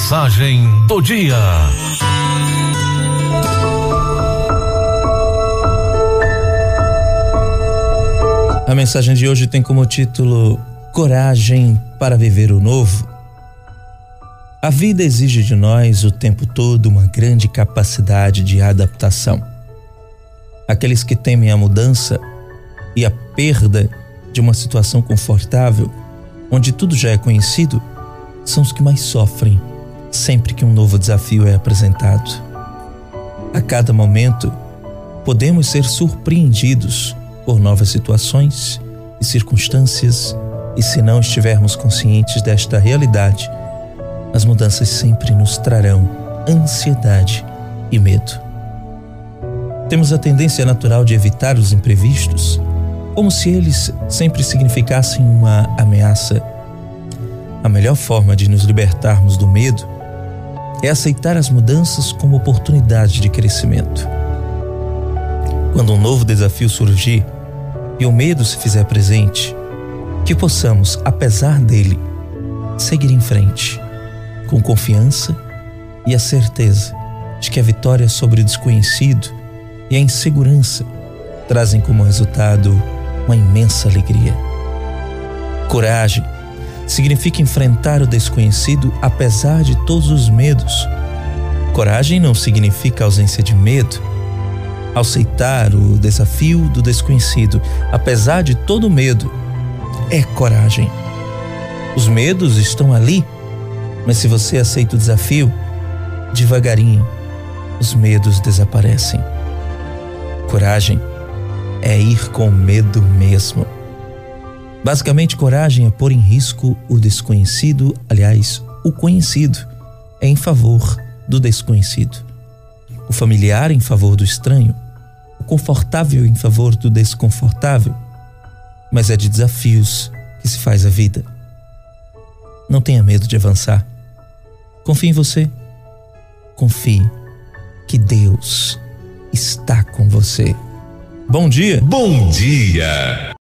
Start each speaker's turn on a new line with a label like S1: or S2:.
S1: Mensagem do dia.
S2: A mensagem de hoje tem como título Coragem para viver o novo. A vida exige de nós o tempo todo uma grande capacidade de adaptação. Aqueles que temem a mudança e a perda de uma situação confortável, onde tudo já é conhecido, são os que mais sofrem sempre que um novo desafio é apresentado. A cada momento, podemos ser surpreendidos por novas situações e circunstâncias, e se não estivermos conscientes desta realidade, as mudanças sempre nos trarão ansiedade e medo. Temos a tendência natural de evitar os imprevistos, como se eles sempre significassem uma ameaça a melhor forma de nos libertarmos do medo é aceitar as mudanças como oportunidade de crescimento. Quando um novo desafio surgir e o medo se fizer presente, que possamos, apesar dele, seguir em frente, com confiança e a certeza de que a vitória sobre o desconhecido e a insegurança trazem como resultado uma imensa alegria. Coragem significa enfrentar o desconhecido apesar de todos os medos. Coragem não significa ausência de medo. Aceitar o desafio do desconhecido, apesar de todo o medo, é coragem. Os medos estão ali, mas se você aceita o desafio, devagarinho, os medos desaparecem. Coragem é ir com medo mesmo. Basicamente, coragem é pôr em risco o desconhecido, aliás, o conhecido é em favor do desconhecido. O familiar em favor do estranho, o confortável em favor do desconfortável. Mas é de desafios que se faz a vida. Não tenha medo de avançar. Confie em você. Confie que Deus está com você. Bom dia.
S1: Bom dia.